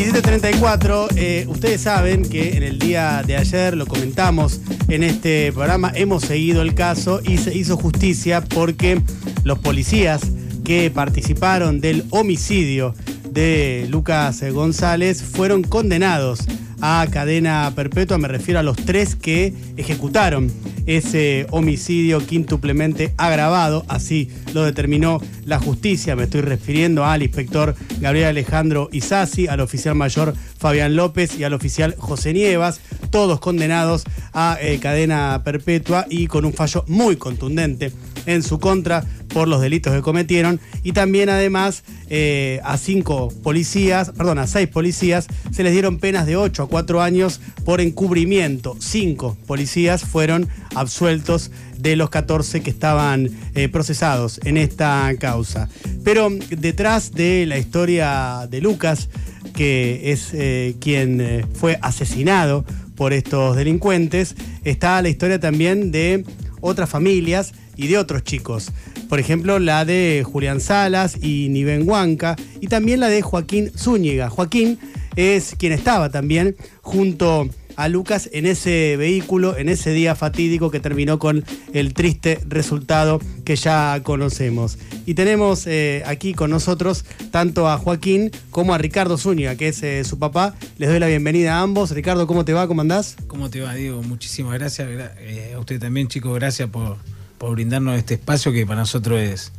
1734, eh, ustedes saben que en el día de ayer lo comentamos en este programa, hemos seguido el caso y se hizo justicia porque los policías que participaron del homicidio de Lucas González fueron condenados a cadena perpetua, me refiero a los tres que ejecutaron ese homicidio quintuplemente agravado, así lo determinó la justicia, me estoy refiriendo al inspector Gabriel Alejandro Isasi, al oficial mayor Fabián López y al oficial José Nievas, todos condenados a eh, cadena perpetua y con un fallo muy contundente en su contra por los delitos que cometieron y también además eh, a cinco policías, perdón, a seis policías se les dieron penas de 8 a 4 años por encubrimiento. Cinco policías fueron absueltos de los 14 que estaban eh, procesados en esta causa. Pero detrás de la historia de Lucas, que es eh, quien fue asesinado por estos delincuentes, está la historia también de otras familias y de otros chicos. Por ejemplo, la de Julián Salas y Niven Huanca y también la de Joaquín Zúñiga. Joaquín es quien estaba también junto a Lucas en ese vehículo, en ese día fatídico que terminó con el triste resultado que ya conocemos. Y tenemos eh, aquí con nosotros tanto a Joaquín como a Ricardo Zúñiga, que es eh, su papá. Les doy la bienvenida a ambos. Ricardo, ¿cómo te va? ¿Cómo andás? ¿Cómo te va, Diego? Muchísimas gracias. Eh, a usted también, chicos, gracias por por brindarnos este espacio que para nosotros es,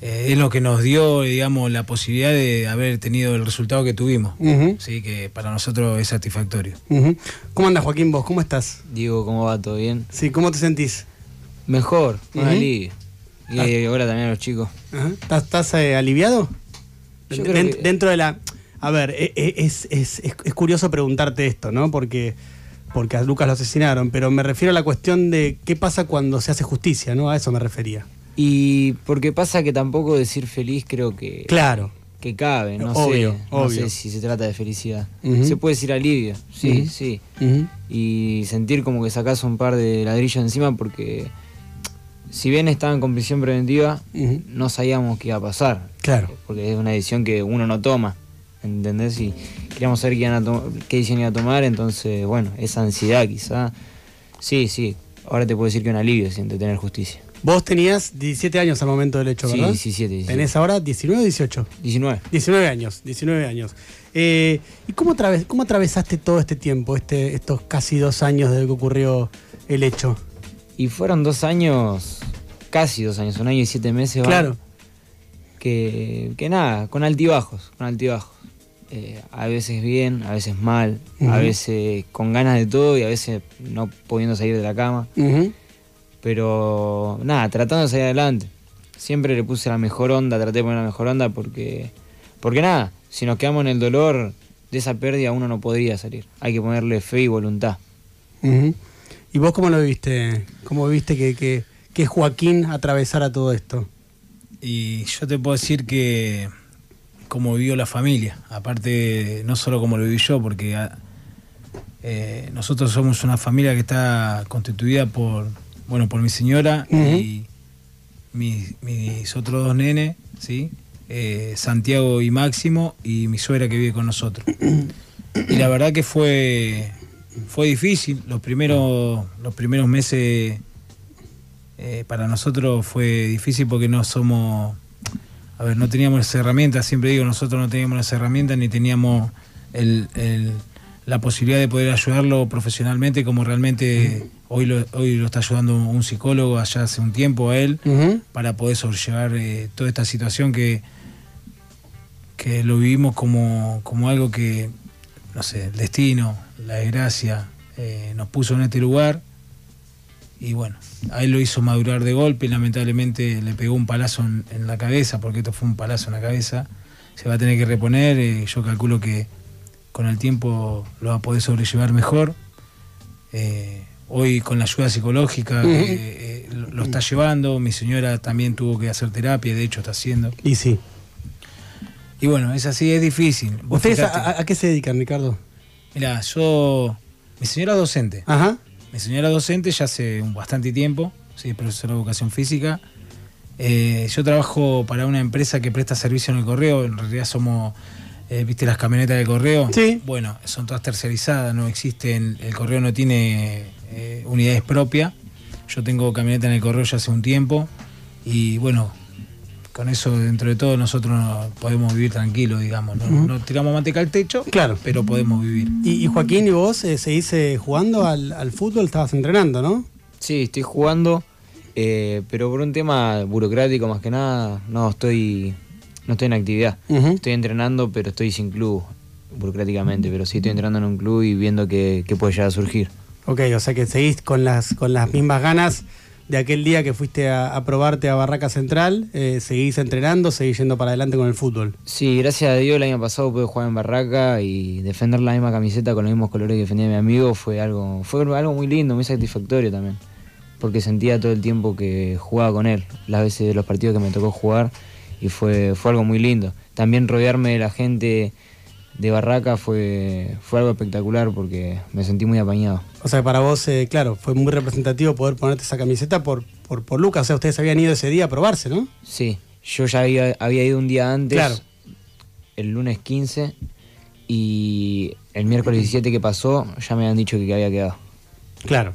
eh, es lo que nos dio, digamos, la posibilidad de haber tenido el resultado que tuvimos. Sí, que para nosotros es satisfactorio. ¿Cómo andas, Joaquín, vos? ¿Cómo estás? Diego, ¿cómo va? ¿Todo bien? Sí, ¿cómo te sentís? Mejor, más alivio. Y ah. ahora también a los chicos. ¿Estás, eh, aliviado? Dentro de la... A ver, e, e, es, es, es curioso preguntarte esto, ¿no? Porque porque a Lucas lo asesinaron, pero me refiero a la cuestión de qué pasa cuando se hace justicia, ¿no? A eso me refería. Y porque pasa que tampoco decir feliz creo que... Claro. Que cabe, no sé. No sé si se trata de felicidad. Se puede decir alivio, sí, sí. Y sentir como que sacas un par de ladrillos encima porque si bien estaban con prisión preventiva, no sabíamos qué iba a pasar. Claro. Porque es una decisión que uno no toma. ¿Entendés? Y queríamos saber qué, qué decisión iba a tomar, entonces, bueno, esa ansiedad quizá. Sí, sí, ahora te puedo decir que un alivio siente tener justicia. Vos tenías 17 años al momento del hecho, ¿verdad? Sí, 17, ¿Tenés ahora 19 o 18? 19. 19 años, 19 años. Eh, ¿Y cómo, cómo atravesaste todo este tiempo, este, estos casi dos años desde que ocurrió el hecho? Y fueron dos años, casi dos años, un año y siete meses. Claro. Que, que nada, con altibajos, con altibajos. Eh, a veces bien, a veces mal, a veces con ganas de todo y a veces no pudiendo salir de la cama. Pero nada, tratando de salir adelante. Siempre le puse la mejor onda, traté de poner la mejor onda porque, porque nada, si nos quedamos en el dolor de esa pérdida uno no podría salir. Hay que ponerle fe y voluntad. ¿Y vos cómo lo viste? ¿Cómo viste que, que, que Joaquín atravesara todo esto? Y yo te puedo decir que cómo vivió la familia, aparte no solo como lo viví yo, porque ah, eh, nosotros somos una familia que está constituida por, bueno, por mi señora y mis, otros dos nenes, ¿sí? Eh, Santiago y Máximo, y mi suegra que vive con nosotros. Y la verdad que fue, fue difícil, los primeros, los primeros meses eh, para nosotros fue difícil porque no somos a ver, no teníamos las herramientas, siempre digo, nosotros no teníamos las herramientas ni teníamos la posibilidad de poder ayudarlo profesionalmente como realmente hoy lo, hoy lo está ayudando un psicólogo allá hace un tiempo a él para poder sobrellevar eh, toda esta situación que, que lo vivimos como, algo que, no sé, el destino, la desgracia eh, nos puso en este lugar y bueno, a él lo hizo madurar de golpe y lamentablemente le pegó un palazo en, la cabeza, porque esto fue un palazo en la cabeza. Se va a tener que reponer, eh, yo calculo que con el tiempo lo va a poder sobrellevar mejor. Eh, hoy con la ayuda psicológica eh, lo, está llevando, mi señora también tuvo que hacer terapia, de hecho está haciendo. Y sí. Y bueno, es así, es difícil. ¿Ustedes a, a, qué se dedican, Ricardo? Mira, yo, mi señora es docente. Ajá. Mi señora docente ya hace bastante tiempo, sí, profesora de educación física. Eh, yo trabajo para una empresa que presta servicio en el correo, en realidad somos eh, ¿viste las camionetas de correo? Sí. Bueno, son todas tercerizadas, no existen, el correo no tiene eh, unidades propias. Yo tengo camioneta en el correo ya hace un tiempo y bueno, con eso dentro de todo nosotros podemos vivir tranquilos, digamos. No, tiramos manteca al techo, claro. pero podemos vivir. Y, Joaquín, ¿y vos eh, seguís jugando al, al, fútbol? ¿Estabas entrenando, no? Sí, estoy jugando, pero por un tema burocrático más que nada, no estoy no estoy en actividad. Estoy entrenando, pero estoy sin club, burocráticamente. Pero sí estoy entrenando en un club y viendo qué, puede llegar a surgir. Ok, o sea que seguís con las, con las mismas ganas de aquel día que fuiste a, probarte a Barraca Central. Eh, ¿Seguís entrenando, seguís yendo para adelante con el fútbol? Sí, gracias a Dios el año pasado pude jugar en Barraca y defender la misma camiseta con los mismos colores que defendía mi amigo fue algo, fue algo muy lindo, muy satisfactorio también. Porque sentía todo el tiempo que jugaba con él, las veces de los partidos que me tocó jugar y fue, fue algo muy lindo. También rodearme de la gente de Barraca fue, fue algo espectacular porque me sentí muy apañado. O sea, para vos, eh, claro, fue muy representativo poder ponerte esa camiseta por, por, por, Lucas. O sea, ustedes habían ido ese día a probarse, ¿no? Sí, yo ya había, había ido un día antes, el lunes 15, y el miércoles 17 que pasó ya me habían dicho que había quedado. Claro.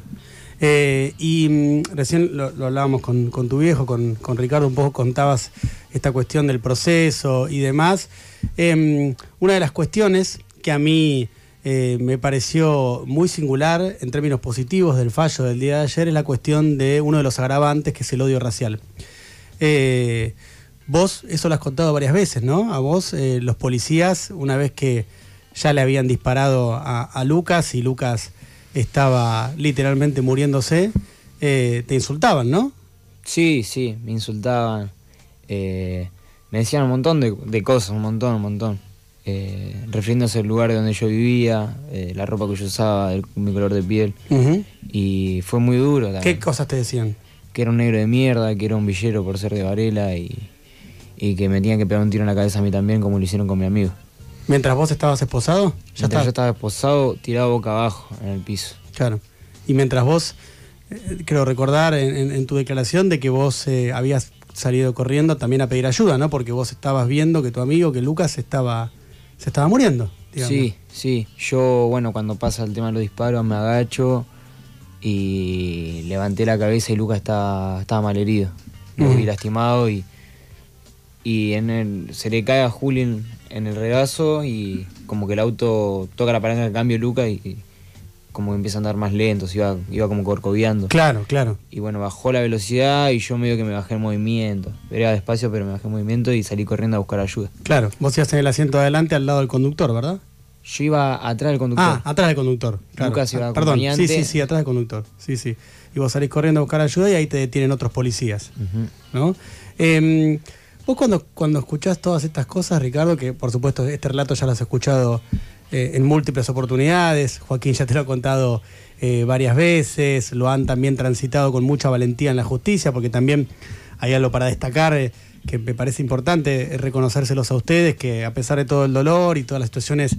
Eh, y mm, recién lo, hablábamos con, tu viejo, con, Ricardo, un poco contabas esta cuestión del proceso y demás. Em, una de las cuestiones que a mí eh, me pareció muy singular en términos positivos del fallo del día de ayer es la cuestión de uno de los agravantes, que es el odio racial. Eh, vos, eso lo has contado varias veces, ¿no? A vos, los policías, una vez que ya le habían disparado a Lucas y Lucas estaba literalmente muriéndose, eh, te insultaban, ¿no? Sí, sí, me insultaban. Eh, me decían un montón de, cosas, un montón, un montón. Eh, refiriéndose al lugar donde yo vivía, la ropa que yo usaba, mi color de piel. Y fue muy duro. ¿Qué cosas te decían? Que era un negro de mierda, que era un villero por ser de Varela y, y que me tenían que pegar un tiro en la cabeza a mí también, como lo hicieron con mi amigo. ¿Mientras vos estabas esposado? Ya mientras yo estaba esposado, tirado boca abajo en el piso. Claro. Y mientras vos, eh, creo recordar en, tu declaración de que vos eh, habías salido corriendo también a pedir ayuda, ¿no? Porque vos estabas viendo que tu amigo, que Lucas, estaba, se estaba muriendo. Sí, sí. Yo, bueno, cuando pasa el tema de los disparos, me agacho y levanté la cabeza y Lucas estaba, estaba mal herido. Vi lastimado y, y en el, se le cae a Julien en el regazo y como que el auto toca la palanca de cambio Luca y, como que empieza a andar más lento, iba, iba como corcoviando. Claro, claro. Y bueno, bajó la velocidad y yo medio que me bajé el movimiento. Era despacio, pero me bajé el movimiento y salí corriendo a buscar ayuda. Claro, vos ibas en el asiento de adelante al lado del conductor, ¿verdad? Yo iba atrás del conductor. Ah, atrás del conductor. Lucas iba ah, Perdón, sí, sí, sí, atrás del conductor. Sí, sí. Y vos salís corriendo a buscar ayuda y ahí te detienen otros policías. ¿No? Eh, Vos cuando, cuando escuchás todas estas cosas, Ricardo, que por supuesto este relato ya lo has escuchado eh, en múltiples oportunidades, Joaquín ya te lo ha contado eh, varias veces, lo han también transitado con mucha valentía en la justicia, porque también hay algo para destacar eh, que me parece importante reconocérselos a ustedes, que a pesar de todo el dolor y todas las situaciones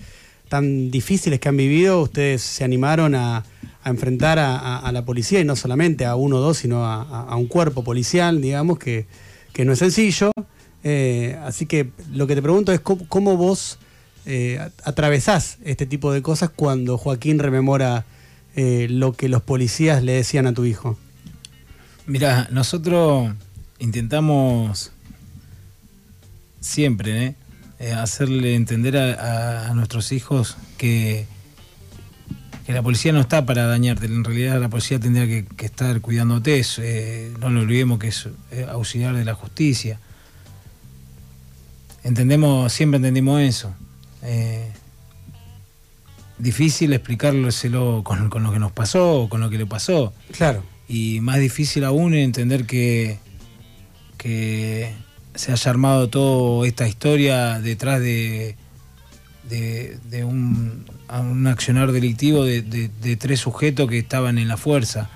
tan difíciles que han vivido, ustedes se animaron a, enfrentar a, la policía y no solamente a uno o dos, sino a, un cuerpo policial, digamos, que, que no es sencillo. Eh, así que lo que te pregunto es cómo, vos eh, atravesás este tipo de cosas cuando Joaquín rememora eh, lo que los policías le decían a tu hijo. Mira, nosotros intentamos siempre hacerle entender a, nuestros hijos que, la policía no está para dañarte, en realidad la policía tendría que, que estar cuidándote, no lo olvidemos que es auxiliar de la justicia entendemos, siempre entendimos eso. Eh, difícil explicárselo con, con, lo que nos pasó o con lo que le pasó. Claro. Y más difícil aún entender que, que se haya armado toda esta historia detrás de, de, un, un, accionar delictivo de, de, tres sujetos que estaban en la fuerza.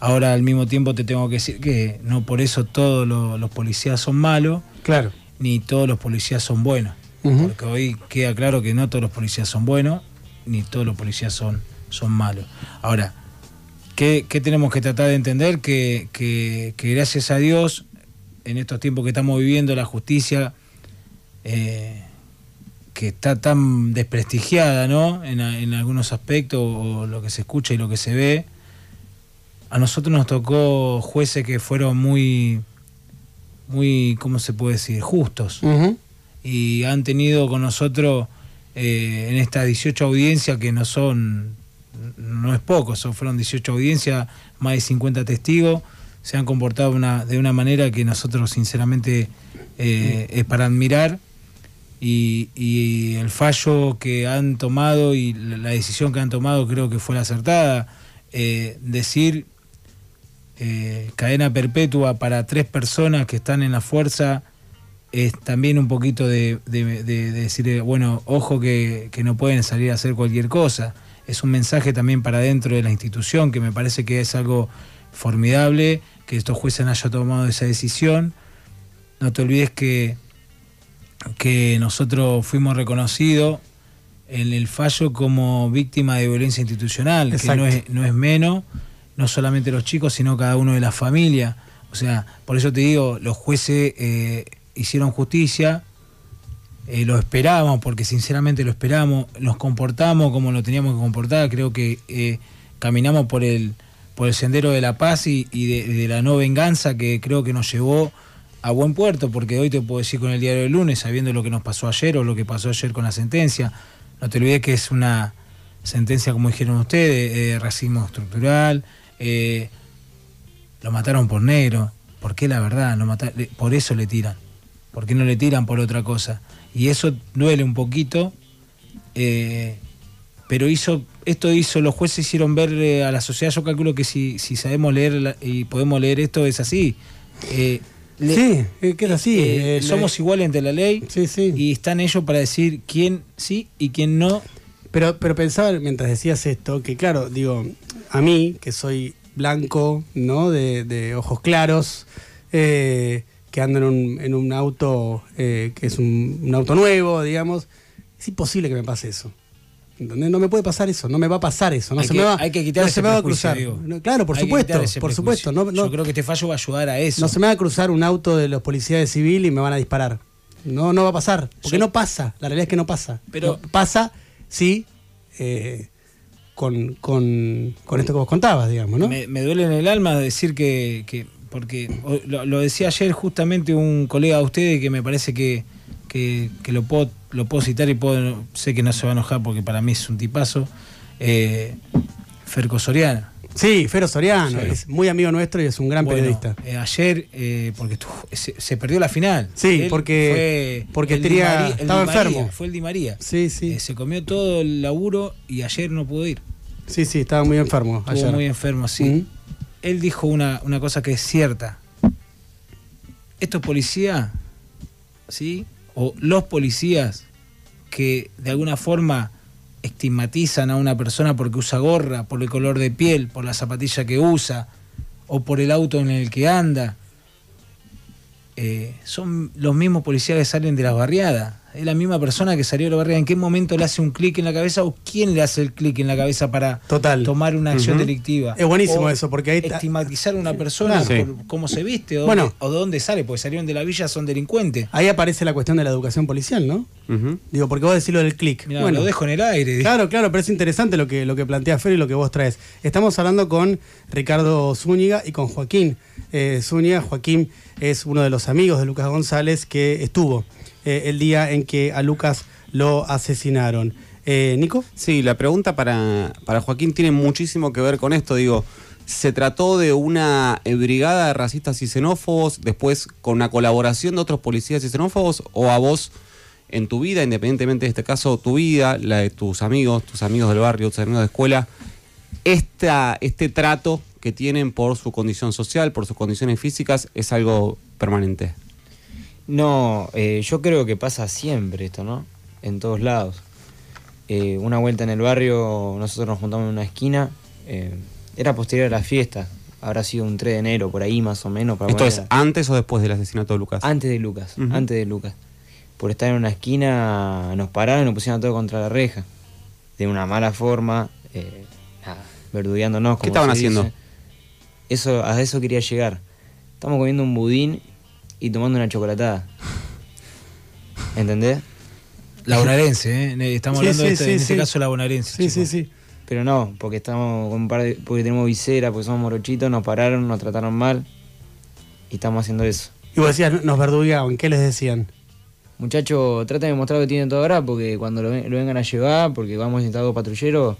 Ahora al mismo tiempo te tengo que decir que no por eso todos los policías son malos. Claro ni todos los policías son buenos. Porque hoy queda claro que no todos los policías son buenos, ni todos los policías son, son malos. Ahora, ¿qué, tenemos que tratar de entender? Que, que, gracias a Dios, en estos tiempos que estamos viviendo, la justicia, eh, que está tan desprestigiada, ¿no? En, en, algunos aspectos, o lo que se escucha y lo que se ve. A nosotros nos tocó jueces que fueron muy, muy, ¿cómo se puede decir? Justos. Y han tenido con nosotros eh, en estas 18 audiencias que no son, no es poco, son, fueron 18 audiencias, más de 50 testigos, se han comportado una, de una manera que nosotros sinceramente eh, es para admirar y, el fallo que han tomado y la decisión que han tomado creo que fue la acertada. Eh, decir eh, cadena perpetua para tres personas que están en la fuerza es también un poquito de, decir, bueno, ojo que, que, no pueden salir a hacer cualquier cosa. Es un mensaje también para dentro de la institución que me parece que es algo formidable que estos jueces hayan tomado esa decisión. No te olvides que que nosotros fuimos reconocidos en el fallo como víctima de violencia institucional, que no es, no es menos, no solamente los chicos, sino cada uno de la familia. O sea, por eso te digo, los jueces eh, hicieron justicia, eh, lo esperábamos, porque sinceramente lo esperamos, nos comportamos como lo teníamos que comportar, creo que eh, caminamos por el, por el sendero de la paz y, de, la no venganza que creo que nos llevó a buen puerto, porque hoy te puedo decir con el diario del lunes, sabiendo lo que nos pasó ayer o lo que pasó ayer con la sentencia, no te olvides que es una sentencia, como dijeron ustedes, racismo estructural, eh, lo mataron por negro, ¿por qué la verdad? Lo por eso le tiran, ¿por qué no le tiran por otra cosa? Y eso duele un poquito, eh, pero hizo, esto hizo, los jueces hicieron ver a la sociedad, yo calculo que si, si sabemos leer y podemos leer esto es así sí, que así. Eh, somos iguales ante la ley sí, sí. y están ellos para decir quién sí y quién no. Pero, pero pensaba mientras decías esto, que claro, digo, a mí, que soy blanco, ¿no? De, ojos claros, eh, que ando en un, en un auto eh, que es un auto nuevo, digamos, es imposible que me pase eso. No me puede pasar eso, no me va a pasar eso. No hay se que, me va, hay que quitar no se me va a cruzar. claro, por supuesto, por supuesto. No, Yo creo que este fallo va a ayudar a eso. No se me va a cruzar un auto de los policías de civil y me van a disparar. No, no va a pasar, porque no pasa. La realidad es que no pasa. Pero pasa, sí, eh, con, con, con, esto que vos contabas, digamos, ¿no? Me, duele en el alma decir que, que porque lo, lo, decía ayer justamente un colega de ustedes que me parece que que, lo, puedo, lo puedo citar y puedo, sé que no se va a enojar porque para mí es un tipazo, eh, Ferco Soriano. Sí, Fero Soriano, es muy amigo nuestro y es un gran periodista. Eh, ayer, eh, porque se, perdió la final. Sí, porque, porque estaba enfermo. fue el Di María. Sí, sí. se comió todo el laburo y ayer no pudo ir. Sí, sí, estaba muy enfermo. Estuvo muy enfermo, sí. Él dijo una, una cosa que es cierta. Estos policías, ¿sí? o los policías que de alguna forma estigmatizan a una persona porque usa gorra, por el color de piel, por la zapatilla que usa o por el auto en el que anda, eh, son los mismos policías que salen de las barriadas es la misma persona que salió de la barriga, ¿en qué momento le hace un clic en la cabeza o quién le hace el clic en la cabeza para tomar una acción delictiva? Es buenísimo eso, porque ahí estigmatizar a una persona por cómo se viste o, de dónde sale, porque salieron de la villa, son delincuentes. Ahí aparece la cuestión de la educación policial, ¿no? Digo, porque vos decís lo del clic. Bueno, lo dejo en el aire. Claro, claro, pero es interesante lo que, lo que plantea Fer y lo que vos traes. Estamos hablando con Ricardo Zúñiga y con Joaquín eh, Zúñiga. Joaquín es uno de los amigos de Lucas González que estuvo eh, el día en que a Lucas lo asesinaron. Eh, Nico. Sí, la pregunta para, para Joaquín tiene muchísimo que ver con esto. Digo, ¿se trató de una brigada de racistas y xenófobos, después con una colaboración de otros policías y xenófobos, o a vos en tu vida, independientemente de este caso, tu vida, la de tus amigos, tus amigos del barrio, tus amigos de escuela, esta, este trato que tienen por su condición social, por sus condiciones físicas, es algo permanente? No, eh, yo creo que pasa siempre esto, ¿no? En todos lados. Eh, una vuelta en el barrio, nosotros nos juntamos en una esquina, eh, era posterior a la fiesta, habrá sido un 3 de enero, por ahí más o menos. Para ¿Esto es antes o después del asesinato de Lucas? Antes de Lucas, antes de Lucas. Por estar en una esquina nos pararon y nos pusieron todo contra la reja, de una mala forma, nada, verdugueándonos. ¿Qué estaban haciendo? Eso, a eso quería llegar. Estamos comiendo un budín y tomando una chocolatada. ¿Entendés? La bonaerense, ¿eh? Estamos hablando de este, en este caso la bonaerense. Sí, sí, sí. Pero no, porque estamos con un par de, porque tenemos visera, porque somos morochitos, nos pararon, nos trataron mal y estamos haciendo eso. Y vos decías, nos verdugaban, ¿qué les decían? Muchachos, traten de mostrar que tienen todo ahora porque cuando lo, vengan a llevar, porque vamos a instalar patrullero,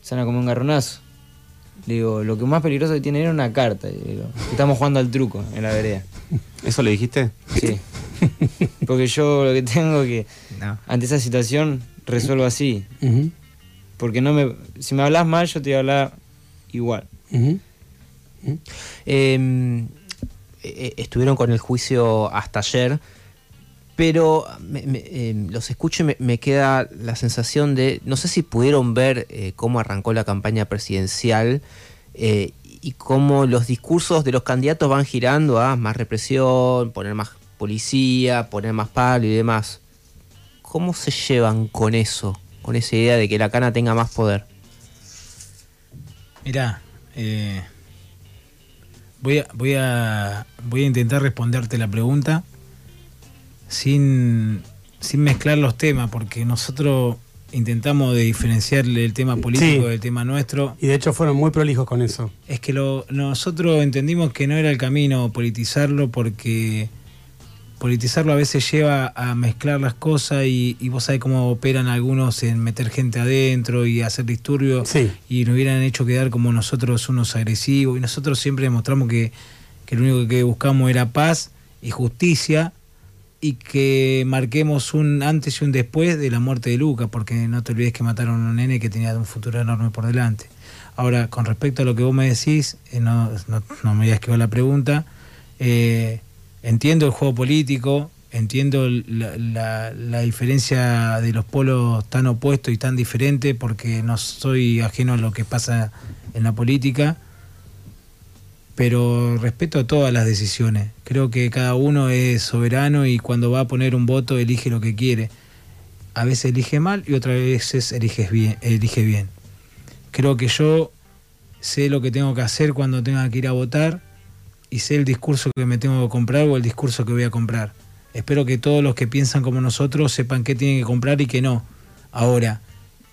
se van a comer un garronazo. Digo, lo que más peligroso que tiene era una carta. estamos jugando al truco en la vereda. ¿Eso le dijiste? Sí. Porque yo lo que tengo que, ante esa situación, resuelvo así. Porque no me, si me hablas mal, yo te voy a hablar igual. Em, e, e, estuvieron con el juicio hasta ayer, pero em, los escucho y me, queda la sensación de, no sé si pudieron ver eh, cómo arrancó la campaña presidencial eh, y cómo los discursos de los candidatos van girando a más represión, poner más policía, poner más palo y demás. ¿Cómo se llevan con eso? Con esa idea de que la cana tenga más poder. Mirá, eh, voy, a, voy, a, voy a intentar responderte la pregunta sin, sin mezclar los temas, porque nosotros intentamos de diferenciarle el tema político del tema nuestro. Y de hecho fueron muy prolijos con eso. Es que lo, nosotros entendimos que no era el camino politizarlo porque politizarlo a veces lleva a mezclar las cosas y, vos sabés cómo operan algunos en meter gente adentro y hacer disturbios. Y nos hubieran hecho quedar como nosotros unos agresivos. Y nosotros siempre demostramos que, que lo único que buscamos era paz y justicia y que marquemos un antes y un después de la muerte de Luca, porque no te olvides que mataron a un nene que tenía un futuro enorme por delante. Ahora, con respecto a lo que vos me decís, eh, no, no, me digas que va la pregunta, eh, entiendo el juego político, entiendo la, diferencia de los polos tan opuestos y tan diferentes, porque no soy ajeno a lo que pasa en la política, pero respeto todas las decisiones. Creo que cada uno es soberano y cuando va a poner un voto elige lo que quiere. A veces elige mal y otras veces elige bien. Elige bien. Creo que yo sé lo que tengo que hacer cuando tenga que ir a votar y sé el discurso que me tengo que comprar o el discurso que voy a comprar. Espero que todos los que piensan como nosotros sepan qué tienen que comprar y qué no. Ahora,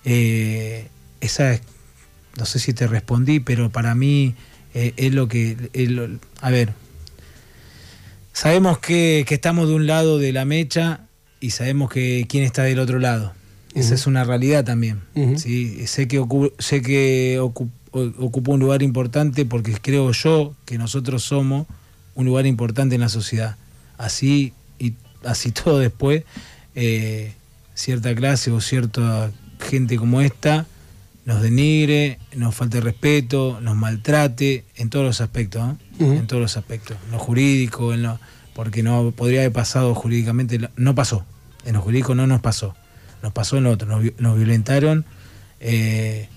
eh, esa es, no sé si te respondí, pero para mí eh, es lo que... a ver, sabemos que, estamos de un lado de la mecha y sabemos que quién está del otro lado. Esa es una realidad también. Sé que, sé que ocupa un lugar importante porque creo yo que nosotros somos un lugar importante en la sociedad. Así y así todo después, eh, cierta clase o cierta gente como esta nos denigre, nos falte respeto, nos maltrate en todos los aspectos, en todos los aspectos, en lo jurídico, en lo, porque no podría haber pasado jurídicamente, no pasó, en lo jurídico no nos pasó, nos pasó en lo otro, nos, violentaron. Eh,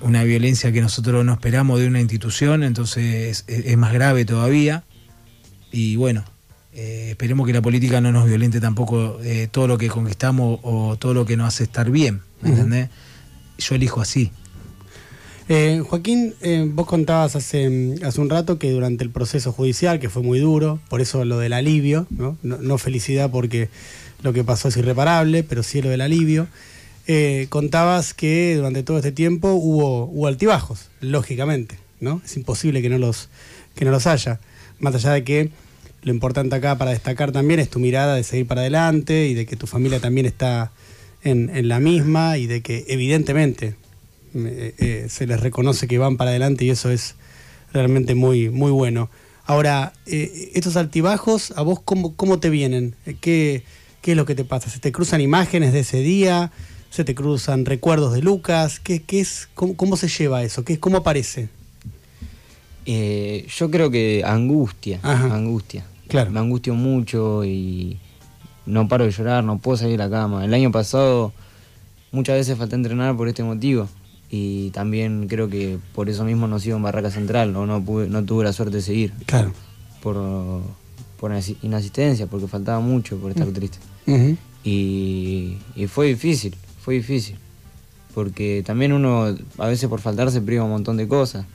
una violencia que nosotros no esperamos de una institución, entonces es, más grave todavía. Y bueno, eh, esperemos que la política no nos violente tampoco eh, todo lo que conquistamos o todo lo que nos hace estar bien, ¿me entendés? Yo elijo así. Eh, Joaquín, vos contabas hace, hace un rato que durante el proceso judicial, que fue muy duro, por eso lo del alivio, ¿no? No, no felicidad porque lo que pasó es irreparable, pero sí lo del alivio. Eh, contabas que durante todo este tiempo hubo, hubo altibajos, lógicamente, ¿no? Es imposible que no, los, que no los haya. Más allá de que lo importante acá para destacar también es tu mirada de seguir para adelante y de que tu familia también está en, la misma y de que evidentemente eh, eh, se les reconoce que van para adelante y eso es realmente muy, muy bueno. Ahora, estos altibajos, ¿a vos cómo, cómo te vienen? ¿Qué, ¿Qué es lo que te pasa? ¿Se te cruzan imágenes de ese día? se te cruzan recuerdos de Lucas? ¿Qué, qué es, cómo, se lleva eso? ¿Qué, ¿Cómo aparece? Eh, yo creo que angustia, angustia. Claro. Me angustio mucho y no paro de llorar, no puedo salir de la cama. El año pasado muchas veces falté a entrenar por este motivo y también creo que por eso mismo no sigo en Barraca Central o no, no tuve la suerte de seguir. Claro. Por, por inasistencia, porque faltaba mucho por estar triste. y fue difícil fue difícil. Porque también uno a veces por faltar se priva un montón de cosas.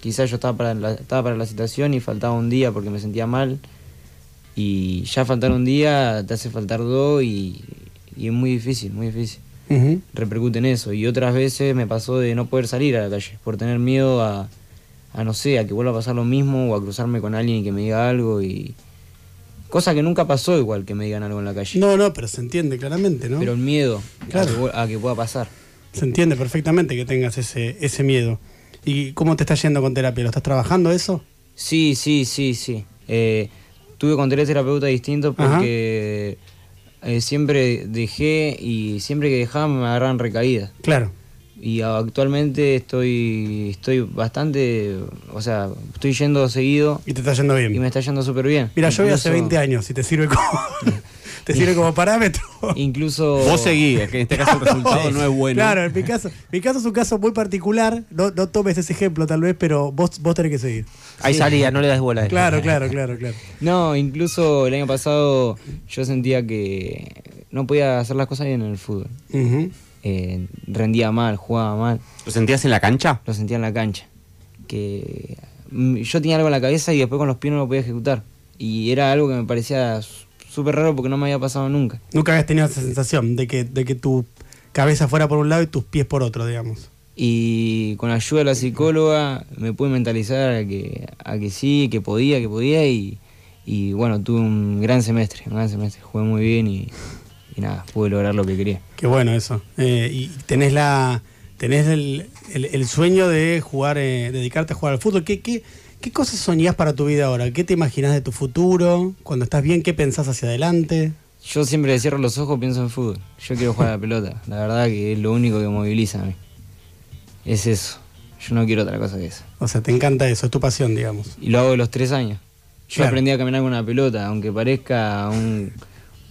Quizás yo estaba para, la, estaba para la situación y faltaba un día porque me sentía mal. Y ya faltar un día te hace faltar dos y, y es muy difícil, muy difícil. Repercute en eso. Y otras veces me pasó de no poder salir a la calle por tener miedo a, a, no sé, a que vuelva a pasar lo mismo o a cruzarme con alguien y que me diga algo y... Cosa que nunca pasó igual que me digan algo en la calle. No, no, pero se entiende claramente, ¿no? Pero el miedo a, que, pueda pasar. Se entiende perfectamente que tengas ese, ese miedo. ¿Y cómo te está yendo con terapia? ¿Lo estás trabajando eso? Sí, sí, sí, sí. Eh, tuve con tres terapeutas distintos porque eh, siempre dejé y siempre que dejaba me agarran recaídas. Claro y actualmente estoy estoy bastante, o sea, estoy yendo seguido. Y te está yendo bien. Y me está yendo súper bien. Mira, yo voy hace 20 años, si te sirve como, te sirve como parámetro. Incluso... Vos seguís, que en este caso el resultado no, es bueno. Claro, en mi caso, mi caso es un caso muy particular, no, no tomes ese ejemplo tal vez, pero vos, vos tenés que seguir. Ahí salía, no le das bola. Claro, claro, claro, claro. No, incluso el año pasado yo sentía que no podía hacer las cosas bien en el fútbol. Eh, rendía mal, jugaba mal. ¿Lo sentías en la cancha? Lo sentía en la cancha. Que mm, yo tenía algo en la cabeza y después con los pies no lo podía ejecutar. Y era algo que me parecía súper raro porque no me había pasado nunca. Nunca habías tenido esa sensación de que, de que tu cabeza fuera por un lado y tus pies por otro, digamos. Y con la ayuda de la psicóloga me pude mentalizar a que, a que sí, que podía, que podía y, y bueno, tuve un gran semestre, un gran semestre, jugué muy bien y, y nada, pude lograr lo que quería. Qué bueno eso. Eh, y tenés la tenés el, sueño de jugar, eh, dedicarte a jugar al fútbol. ¿Qué, qué, qué cosas soñás para tu vida ahora? ¿Qué te imaginas de tu futuro? Cuando estás bien, ¿qué pensás hacia adelante? Yo siempre cierro los ojos pienso en fútbol. Yo quiero jugar a la pelota. La verdad que es lo único que moviliza a mí. Es eso. Yo no quiero otra cosa que eso. O sea, te encanta eso, es tu pasión, digamos. Y lo hago de los tres años. Yo aprendí a caminar con una pelota, aunque parezca un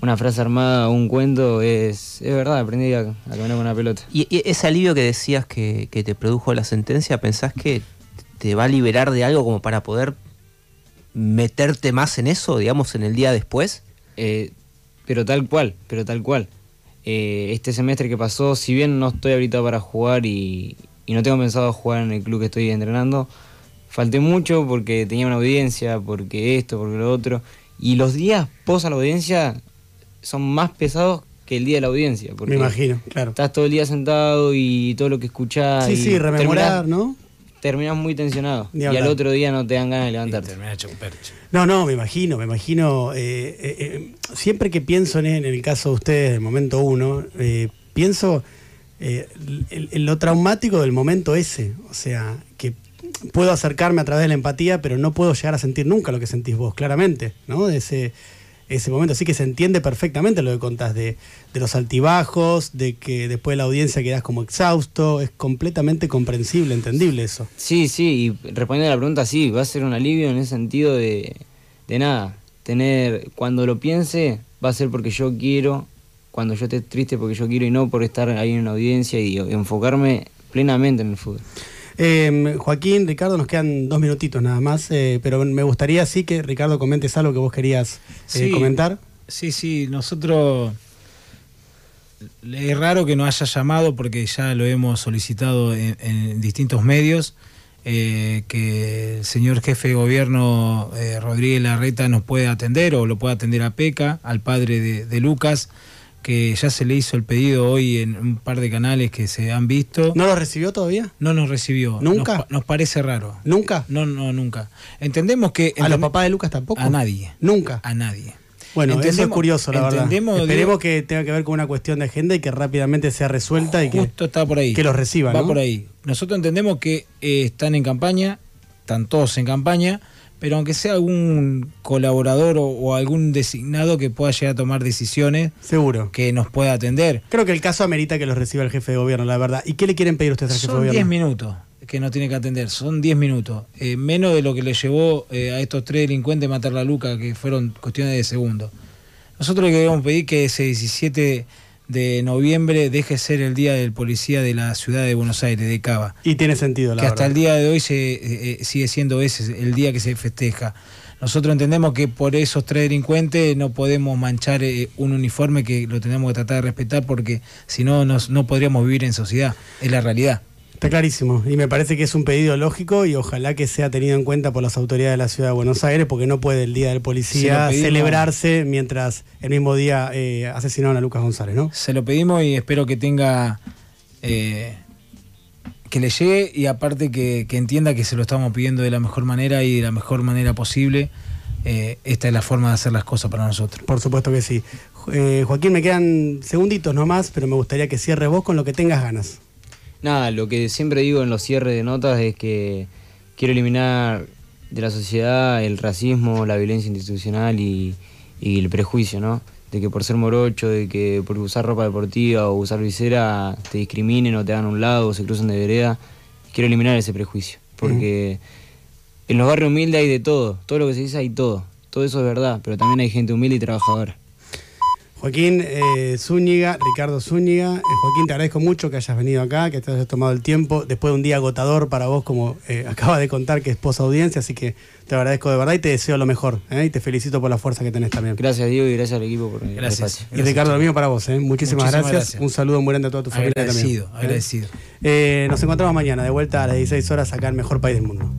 una frase armada o un cuento, es, es verdad, aprendí a, caminar con una pelota. ¿Y, ese alivio que decías que, te produjo la sentencia, pensás que te va a liberar de algo como para poder meterte más en eso, digamos, en el día después? Eh, pero tal cual, pero tal cual. Eh, este semestre que pasó, si bien no estoy habilitado para jugar y, y no tengo pensado jugar en el club que estoy entrenando, falté mucho porque tenía una audiencia, porque esto, porque lo otro. Y los días pos a la audiencia son más pesados que el día de la audiencia. Me imagino, claro. Estás todo el día sentado y todo lo que escuchás. Sí, sí, rememorar, ¿no? Terminás muy tensionado. y al otro día no te dan ganas de levantarte. No, no, me imagino, me imagino. Eh, eh, eh, siempre que pienso en, el caso de ustedes, del momento uno, pienso en lo traumático del momento ese. O sea, que puedo acercarme a través de la empatía, pero no puedo llegar a sentir nunca lo que sentís vos, claramente, ¿no? De ese ese momento. Así que se entiende perfectamente lo que contás de, los altibajos, de que después de la audiencia quedás como exhausto. Es completamente comprensible, entendible eso. Sí, sí, y respondiendo a la pregunta, sí, va a ser un alivio en ese sentido de, de nada. Tener, cuando lo piense, va a ser porque yo quiero, cuando yo esté triste porque yo quiero y no por estar ahí en una audiencia y enfocarme plenamente en el fútbol. Em, Joaquín, Ricardo, nos quedan dos minutitos nada más, eh, pero me gustaría sí que Ricardo comentes algo que vos querías eh, comentar. Sí, sí, nosotros es raro que no haya llamado porque ya lo hemos solicitado en, distintos medios. Eh, que el señor jefe de gobierno Rodríguez Larreta nos puede atender o lo puede atender a Peca, al padre de Lucas que ya se le hizo el pedido hoy en un par de canales que se han visto. ¿No lo recibió todavía? No nos recibió. ¿Nunca? Nos, parece raro. ¿Nunca? No, no, nunca. Entendemos que... ¿A los papás de Lucas tampoco? A nadie. ¿Nunca? A nadie. Bueno, eso es curioso, la verdad. Esperemos que tenga que ver con una cuestión de agenda y que rápidamente sea resuelta y que, está por ahí. que los reciban. Va por ahí. Nosotros entendemos que eh, están en campaña, están todos en campaña, pero aunque sea algún colaborador o, algún designado que pueda llegar a tomar decisiones, seguro que nos pueda atender. Creo que el caso amerita que los reciba el jefe de gobierno, la verdad. ¿Y qué le quieren pedir ustedes al jefe de gobierno? Son 10 minutos que no tiene que atender, son 10 minutos, eh, menos de lo que le llevó eh, a estos tres delincuentes matar la Luca, que fueron cuestiones de segundos. Nosotros le queremos pedir que ese 17 de noviembre deje ser el día del policía de la ciudad de Buenos Aires, de Cava. Y tiene sentido, la Que hasta el día de hoy se, eh, eh, sigue siendo ese el día que se festeja. Nosotros entendemos que por esos tres delincuentes no podemos manchar eh, un uniforme que lo tenemos que tratar de respetar porque si no, no podríamos vivir en sociedad. Es la realidad. Está clarísimo. Y me parece que es un pedido lógico y ojalá que sea tenido en cuenta por las autoridades de la ciudad de Buenos Aires, porque no puede el Día del Policía celebrarse mientras el mismo día eh, asesinaron a Lucas González, ¿no? Se lo pedimos y espero que tenga. Eh, que le llegue y aparte que, entienda que se lo estamos pidiendo de la mejor manera y de la mejor manera posible. Eh, esta es la forma de hacer las cosas para nosotros. Por supuesto que sí. Joaquín, me quedan segunditos nomás, pero me gustaría que cierre vos con lo que tengas ganas. Nada, lo que siempre digo en los cierres de notas es que quiero eliminar de la sociedad el racismo, la violencia institucional y, el prejuicio, ¿no? De que por ser morocho, de que por usar ropa deportiva o usar visera te discriminen o te hagan un lado o se crucen de vereda. Quiero eliminar ese prejuicio, porque en los barrios humildes hay de todo, todo lo que se dice hay todo, todo eso es verdad, pero también hay gente humilde y trabajadora. Joaquín eh, Zúñiga, Ricardo Zúñiga. Eh, Joaquín, te agradezco mucho que hayas venido acá, que te hayas tomado el tiempo, después de un día agotador para vos, como eh, acaba de contar que es posa audiencia, así que te agradezco de verdad y te deseo lo mejor. y te felicito por la fuerza que tenés también. Gracias, Diego, y gracias al equipo por el espacio. Y Ricardo, lo mío para vos. Muchísimas, gracias. Un saludo muy grande a toda tu familia también. Agradecido, agradecido. nos encontramos mañana, de vuelta a las 16 horas acá en Mejor País del Mundo.